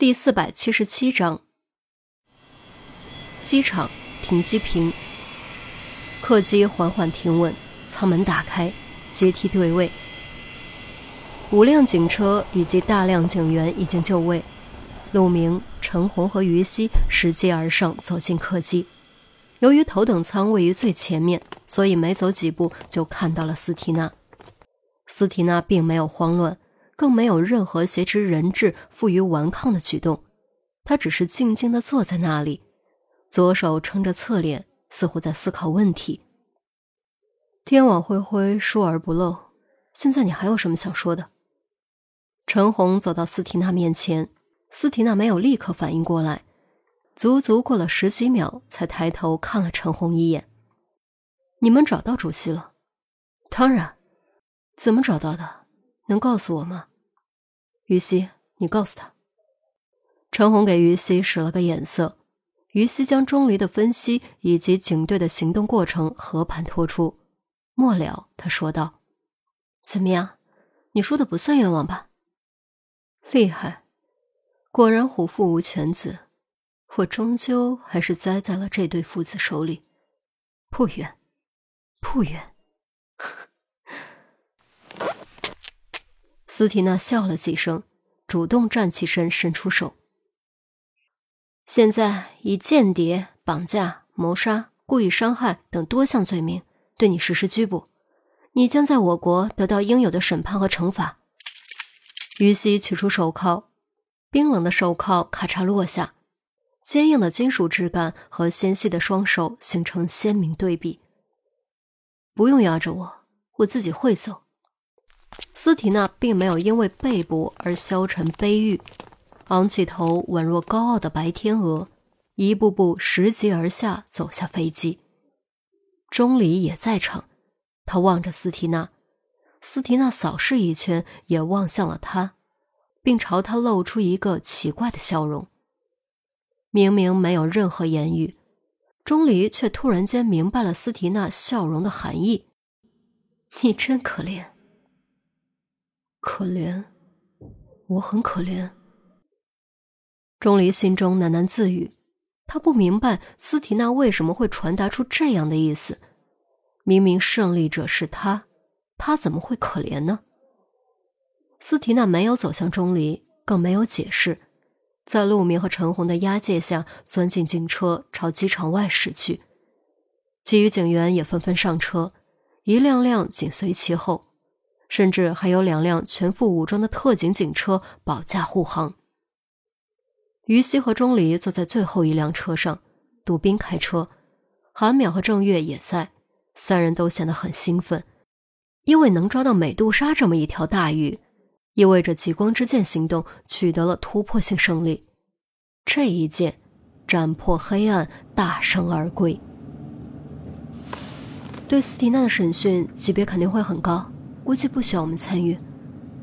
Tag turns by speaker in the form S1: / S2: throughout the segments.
S1: 第四百七十七章，机场停机坪，客机缓缓停稳，舱门打开，阶梯对位，五辆警车以及大量警员已经就位。陆明、陈红和于西拾阶而上，走进客机。由于头等舱位于最前面，所以没走几步就看到了斯提娜。斯提娜并没有慌乱。更没有任何挟持人质、负隅顽抗的举动，他只是静静的坐在那里，左手撑着侧脸，似乎在思考问题。天网恢恢，疏而不漏。现在你还有什么想说的？陈红走到斯提娜面前，斯提娜没有立刻反应过来，足足过了十几秒，才抬头看了陈红一眼。你们找到主席了？当然。怎么找到的？能告诉我吗？于西，你告诉他。陈红给于西使了个眼色，于西将钟离的分析以及警队的行动过程和盘托出。末了，他说道：“怎么样？你说的不算冤枉吧？厉害，果然虎父无犬子。我终究还是栽在了这对父子手里。不冤，不冤。”斯提娜笑了几声，主动站起身，伸出手。现在以间谍、绑架、谋杀、故意伤害等多项罪名对你实施拘捕，你将在我国得到应有的审判和惩罚。于西取出手铐，冰冷的手铐咔嚓落下，坚硬的金属质感和纤细的双手形成鲜明对比。不用压着我，我自己会走。斯提娜并没有因为被捕而消沉悲郁，昂起头，宛若高傲的白天鹅，一步步拾级而下，走下飞机。钟离也在场，他望着斯提娜，斯提娜扫视一圈，也望向了他，并朝他露出一个奇怪的笑容。明明没有任何言语，钟离却突然间明白了斯提娜笑容的含义。你真可怜。可怜，我很可怜。钟离心中喃喃自语，他不明白斯提娜为什么会传达出这样的意思。明明胜利者是他，他怎么会可怜呢？斯提娜没有走向钟离，更没有解释，在陆明和陈红的押解下，钻进警车，朝机场外驶去。其余警员也纷纷上车，一辆辆紧随其后。甚至还有两辆全副武装的特警警车保驾护航。于西和钟离坐在最后一辆车上，杜宾开车，韩淼和郑月也在，三人都显得很兴奋，因为能抓到美杜莎这么一条大鱼，意味着极光之剑行动取得了突破性胜利。这一剑斩破黑暗，大胜而归。对斯蒂娜的审讯级别肯定会很高。估计不需要我们参与，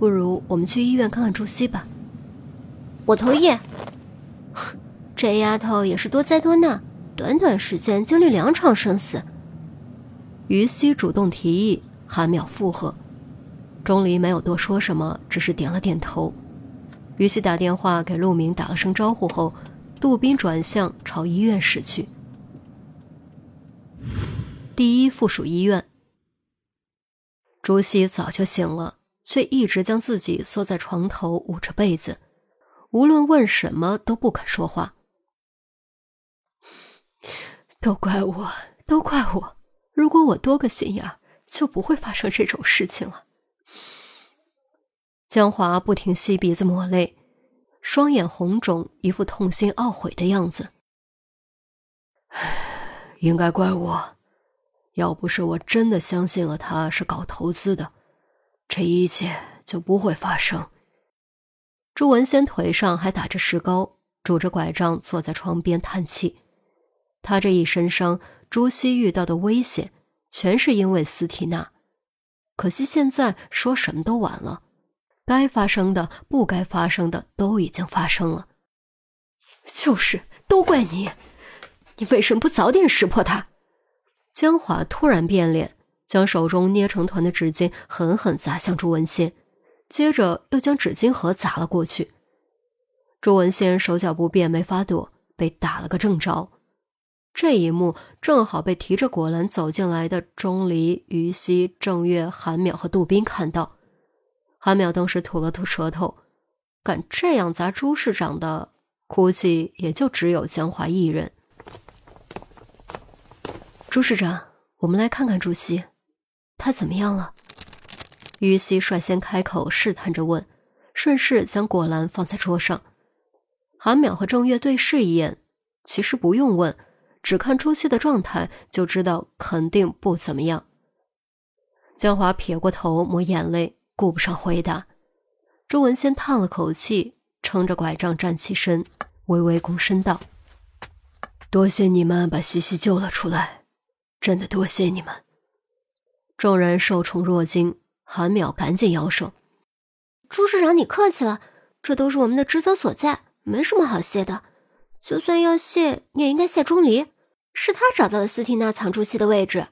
S1: 不如我们去医院看看朱熹吧。
S2: 我同意。这丫头也是多灾多难，短短时间经历两场生死。
S1: 于西主动提议，韩淼附和。钟离没有多说什么，只是点了点头。于西打电话给陆明打了声招呼后，杜宾转向朝医院驶去。第一附属医院。朱熹早就醒了，却一直将自己缩在床头，捂着被子，无论问什么都不肯说话。都怪我，都怪我！如果我多个心眼，就不会发生这种事情了。江华不停吸鼻子抹泪，双眼红肿，一副痛心懊悔的样子。应该怪我。要不是我真的相信了他是搞投资的，这一切就不会发生。朱文仙腿上还打着石膏，拄着拐杖坐在床边叹气。他这一身伤，朱熹遇到的危险，全是因为斯提娜。可惜现在说什么都晚了，该发生的、不该发生的都已经发生了。就是，都怪你！你为什么不早点识破他？江华突然变脸，将手中捏成团的纸巾狠狠砸向朱文仙，接着又将纸巾盒砸了过去。朱文宪手脚不便，没法躲，被打了个正着。这一幕正好被提着果篮走进来的钟离、于西、郑月、韩淼和杜宾看到。韩淼当时吐了吐舌头，敢这样砸朱市长的，估计也就只有江华一人。朱市长，我们来看看朱熹，他怎么样了？于西率先开口试探着问，顺势将果篮放在桌上。韩淼和郑月对视一眼，其实不用问。只看朱熹的状态就知道肯定不怎么样。江华撇过头抹眼泪，顾不上回答。朱文先叹了口气，撑着拐杖站起身，微微躬身道：“多谢你们把西西救了出来，真的多谢你们。”众人受宠若惊，韩淼赶紧摇手：“
S2: 朱市长，你客气了，这都是我们的职责所在，没什么好谢的。就算要谢，你也应该谢钟离。”是他找到了斯蒂娜藏朱熹的位置。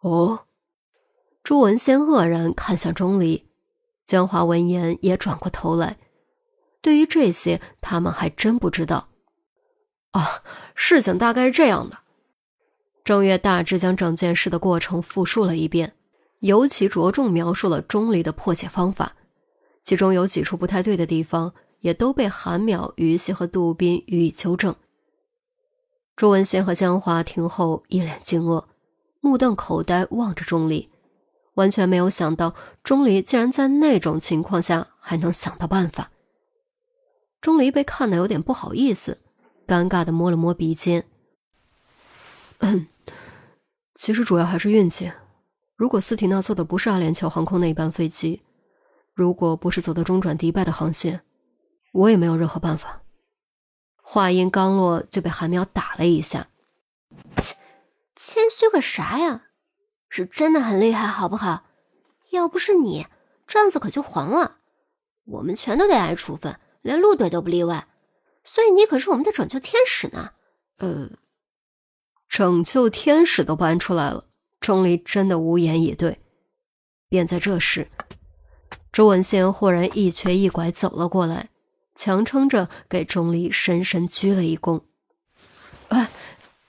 S1: 哦，朱文先愕然看向钟离，江华闻言也转过头来。对于这些，他们还真不知道。啊，事情大概是这样的。郑月大致将整件事的过程复述了一遍，尤其着重描述了钟离的破解方法，其中有几处不太对的地方，也都被韩淼、于西和杜宾予以纠正。朱文宪和江华听后一脸惊愕，目瞪口呆望着钟离，完全没有想到钟离竟然在那种情况下还能想到办法。钟离被看得有点不好意思，尴尬的摸了摸鼻尖。其实主要还是运气。如果斯提娜坐的不是阿联酋航空那一班飞机，如果不是走的中转迪拜的航线，我也没有任何办法。话音刚落，就被韩淼打了一下。
S2: 切，谦虚个啥呀？是真的很厉害，好不好？要不是你，这子可就黄了，我们全都得挨处分，连陆队都不例外。所以你可是我们的拯救天使呢。
S1: 呃，拯救天使都搬出来了，钟离真的无言以对。便在这时，周文宪忽然一瘸一拐走了过来。强撑着给钟离深深鞠了一躬。哎，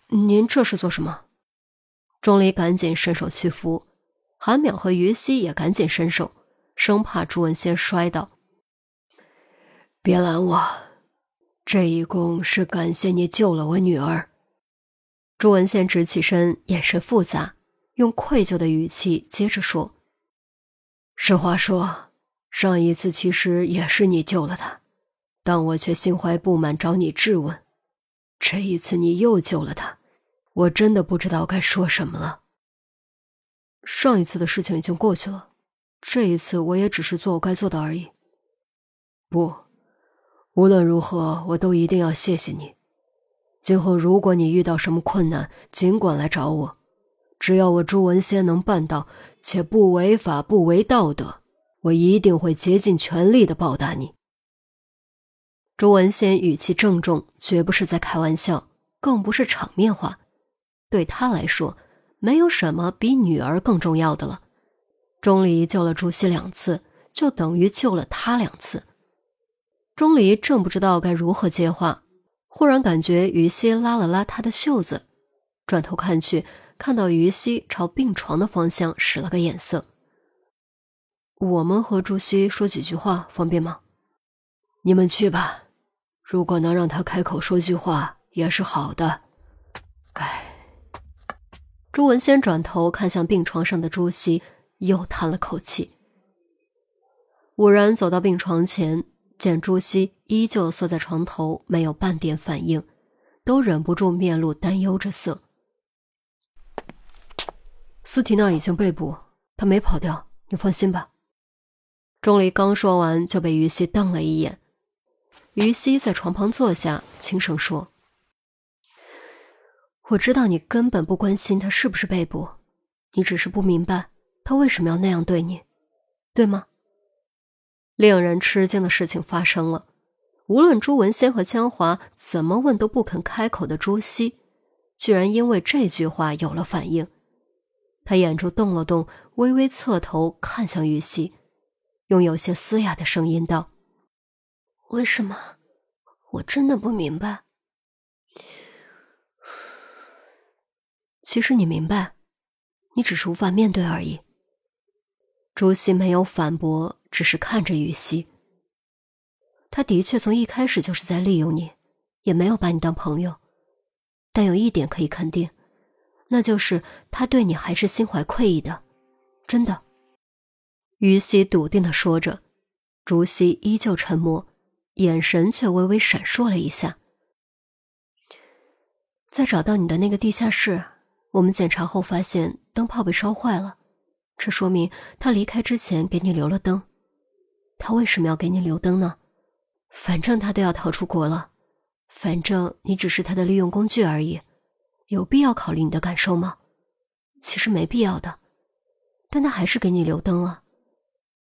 S1: 您这是做什么？钟离赶紧伸手去扶，韩淼和于西也赶紧伸手，生怕朱文先摔倒。别拦我，这一躬是感谢你救了我女儿。朱文宪直起身，眼神复杂，用愧疚的语气接着说：“实话说，上一次其实也是你救了他。”但我却心怀不满，找你质问。这一次你又救了他，我真的不知道该说什么了。上一次的事情已经过去了，这一次我也只是做我该做的而已。不，无论如何，我都一定要谢谢你。今后如果你遇到什么困难，尽管来找我。只要我朱文先能办到，且不违法不违道德，我一定会竭尽全力的报答你。朱文先语气郑重，绝不是在开玩笑，更不是场面话。对他来说，没有什么比女儿更重要的了。钟离救了朱熹两次，就等于救了他两次。钟离正不知道该如何接话，忽然感觉于西拉了拉他的袖子，转头看去，看到于西朝病床的方向使了个眼色。我们和朱熹说几句话，方便吗？你们去吧。如果能让他开口说句话，也是好的。唉，朱文先转头看向病床上的朱熹，又叹了口气。五人走到病床前，见朱熹依旧缩在床头，没有半点反应，都忍不住面露担忧之色。斯提娜已经被捕，她没跑掉，你放心吧。钟离刚说完，就被于西瞪了一眼。于西在床旁坐下，轻声说：“我知道你根本不关心他是不是被捕，你只是不明白他为什么要那样对你，对吗？”令人吃惊的事情发生了，无论朱文先和江华怎么问都不肯开口的朱熹，居然因为这句话有了反应。他眼珠动了动，微微侧头看向玉溪，用有些嘶哑的声音道。
S2: 为什么？我真的不明白。
S1: 其实你明白，你只是无法面对而已。朱熹没有反驳，只是看着于西。他的确从一开始就是在利用你，也没有把你当朋友。但有一点可以肯定，那就是他对你还是心怀愧意的，真的。于西笃定的说着，朱熹依旧沉默，眼神却微微闪烁了一下。在找到你的那个地下室，我们检查后发现灯泡被烧坏了，这说明他离开之前给你留了灯。他为什么要给你留灯呢？反正他都要逃出国了。反正你只是他的利用工具而已，有必要考虑你的感受吗？其实没必要的，但他还是给你留灯了，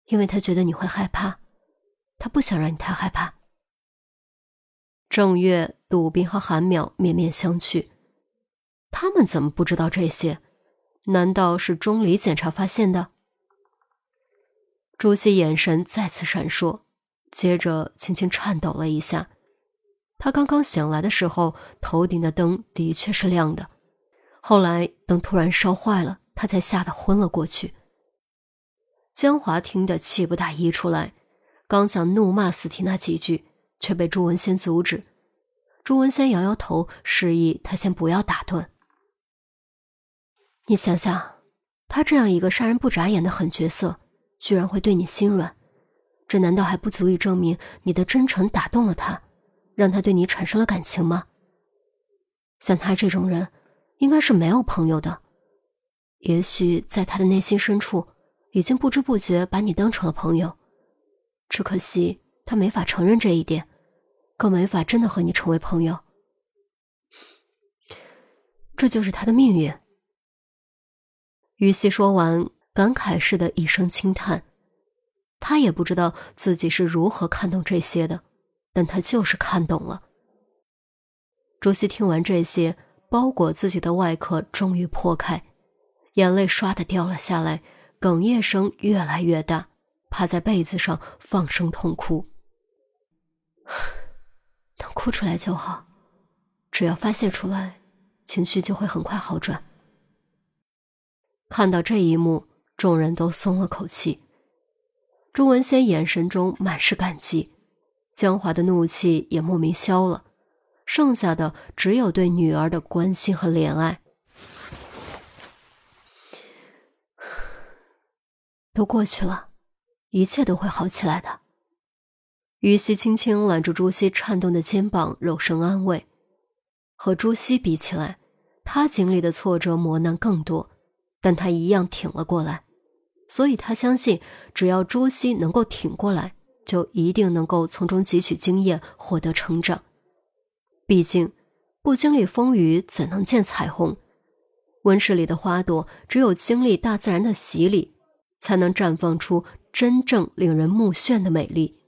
S1: 因为他觉得你会害怕，他不想让你太害怕。正月、杜斌和韩淼面面相觑，他们怎么不知道这些？难道是钟离检查发现的？朱熹眼神再次闪烁，接着轻轻颤抖了一下。他刚刚醒来的时候，头顶的灯的确是亮的。后来灯突然烧坏了，他才吓得昏了过去。江华听得气不打一处来，刚想怒骂斯提娜几句，却被朱文先阻止。朱文先摇摇头，示意他先不要打断。你想想，他这样一个杀人不眨眼的狠角色，居然会对你心软，这难道还不足以证明你的真诚打动了他？让他对你产生了感情吗？像他这种人，应该是没有朋友的。也许在他的内心深处，已经不知不觉把你当成了朋友，只可惜他没法承认这一点，更没法真的和你成为朋友。这就是他的命运。于西说完，感慨似的一声轻叹，他也不知道自己是如何看懂这些的。但他就是看懂了。朱熹听完这些，包裹自己的外壳终于破开，眼泪唰的掉了下来，哽咽声越来越大，趴在被子上放声痛哭。能哭出来就好，只要发泄出来，情绪就会很快好转。看到这一幕，众人都松了口气。朱文先眼神中满是感激。江华的怒气也莫名消了，剩下的只有对女儿的关心和怜爱。都过去了，一切都会好起来的。于西轻轻揽住朱熹颤动的肩膀，柔声安慰。和朱熹比起来，他经历的挫折磨难更多，但他一样挺了过来，所以他相信，只要朱熹能够挺过来。就一定能够从中汲取经验，获得成长。毕竟，不经历风雨，怎能见彩虹？温室里的花朵，只有经历大自然的洗礼，才能绽放出真正令人目眩的美丽。